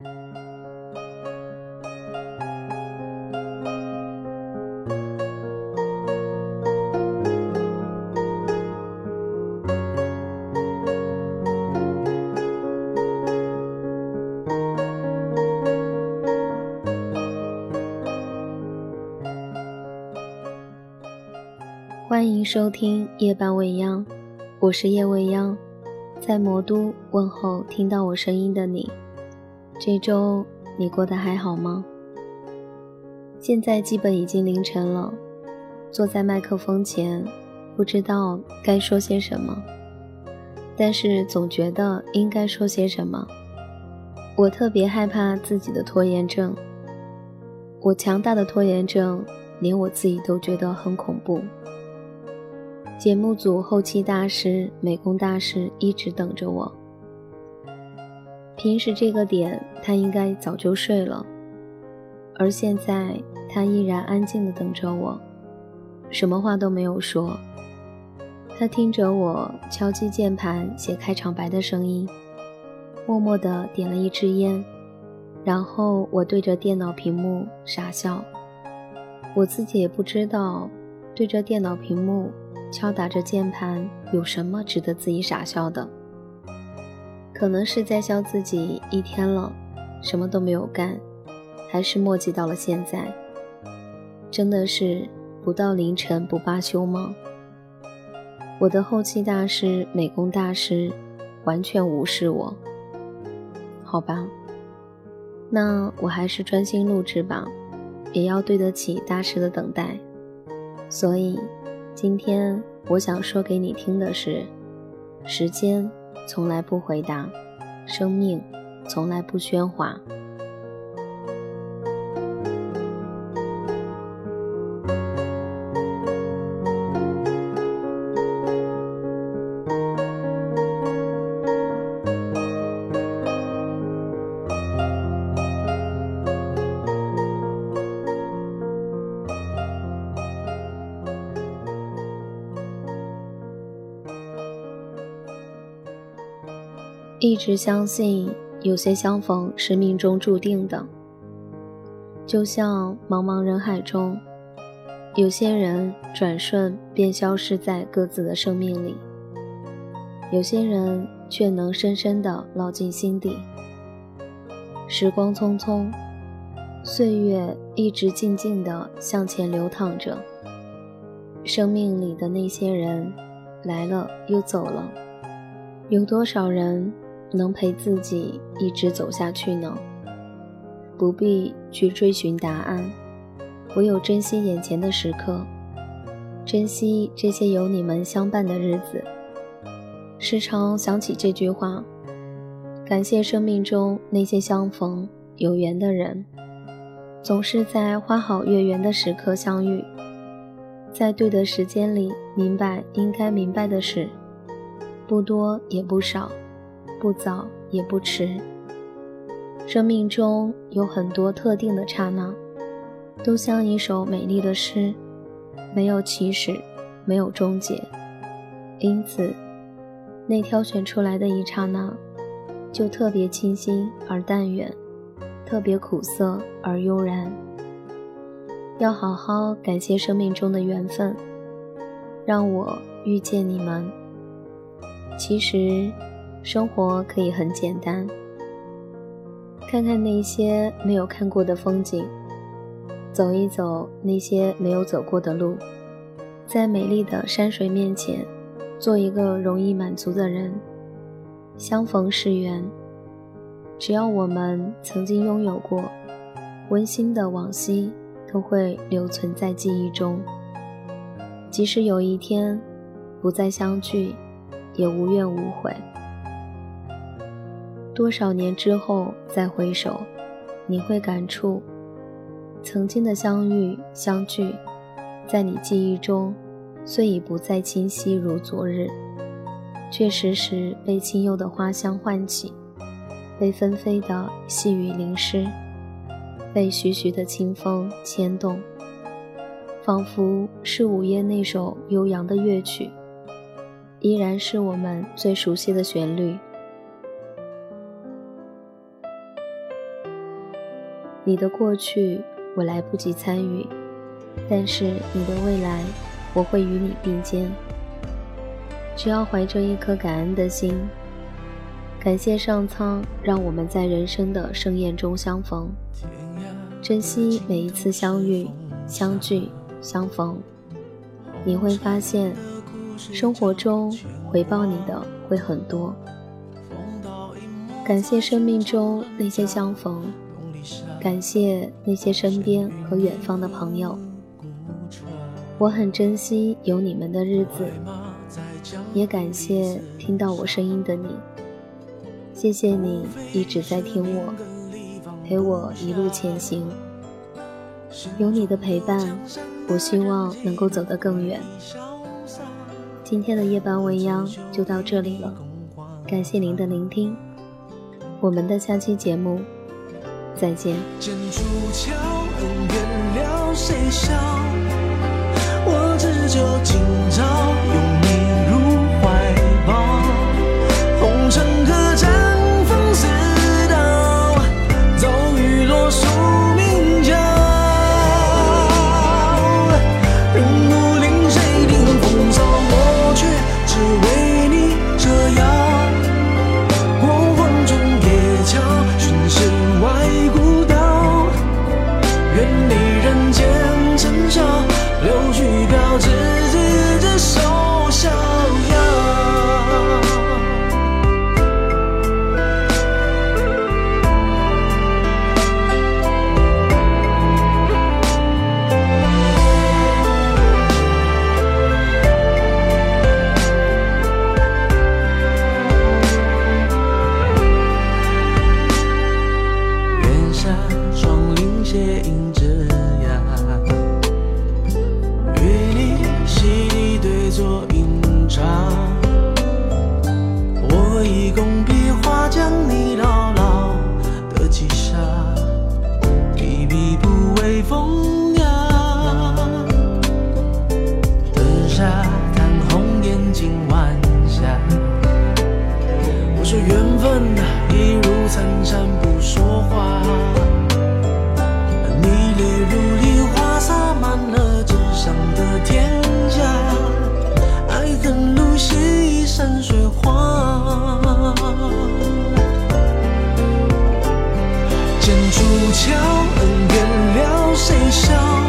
欢迎收听夜半未央，我是夜未央，在魔都问候听到我声音的你。这周你过得还好吗？现在基本已经凌晨了，坐在麦克风前，不知道该说些什么，但是总觉得应该说些什么。我特别害怕自己的拖延症，我强大的拖延症，连我自己都觉得很恐怖。节目组后期大师、美工大师一直等着我。平时这个点他应该早就睡了，而现在他依然安静的等着我，什么话都没有说。他听着我敲击键盘写开场白的声音，默默的点了一支烟，然后我对着电脑屏幕傻笑。我自己也不知道，对着电脑屏幕。敲打着键盘，有什么值得自己傻笑的？可能是在笑自己一天了，什么都没有干，还是墨迹到了现在。真的是不到凌晨不罢休吗？我的后期大师、美工大师完全无视我。好吧，那我还是专心录制吧，也要对得起大师的等待。所以。今天我想说给你听的是：时间从来不回答，生命从来不喧哗。一直相信有些相逢是命中注定的，就像茫茫人海中，有些人转瞬便消失在各自的生命里，有些人却能深深地烙进心底。时光匆匆，岁月一直静静地向前流淌着，生命里的那些人来了又走了，有多少人？能陪自己一直走下去呢？不必去追寻答案，唯有珍惜眼前的时刻，珍惜这些有你们相伴的日子。时常想起这句话：感谢生命中那些相逢有缘的人，总是在花好月圆的时刻相遇，在对的时间里明白应该明白的事，不多也不少。不早也不迟。生命中有很多特定的刹那，都像一首美丽的诗，没有起始，没有终结。因此，那挑选出来的一刹那，就特别清新而淡远，特别苦涩而悠然。要好好感谢生命中的缘分，让我遇见你们。其实。生活可以很简单，看看那些没有看过的风景，走一走那些没有走过的路，在美丽的山水面前，做一个容易满足的人。相逢是缘，只要我们曾经拥有过，温馨的往昔都会留存在记忆中。即使有一天不再相聚，也无怨无悔。多少年之后再回首，你会感触，曾经的相遇相聚，在你记忆中，虽已不再清晰如昨日，却时时被清幽的花香唤起，被纷飞的细雨淋湿，被徐徐的清风牵动，仿佛是午夜那首悠扬的乐曲，依然是我们最熟悉的旋律。你的过去我来不及参与，但是你的未来我会与你并肩。只要怀着一颗感恩的心，感谢上苍让我们在人生的盛宴中相逢，珍惜每一次相遇、相聚、相逢。你会发现，生活中回报你的会很多。感谢生命中那些相逢，感谢那些身边和远方的朋友。我很珍惜有你们的日子，也感谢听到我声音的你。谢谢你一直在听我，陪我一路前行。有你的陪伴。我希望能够走得更远。今天的夜半未央就到这里了，感谢您的聆听，我们的下期节目剑出鞘恩怨了谁笑？我只求今朝作饮茶我以工笔画将你牢牢的记下提笔不为风桥恩怨了谁笑？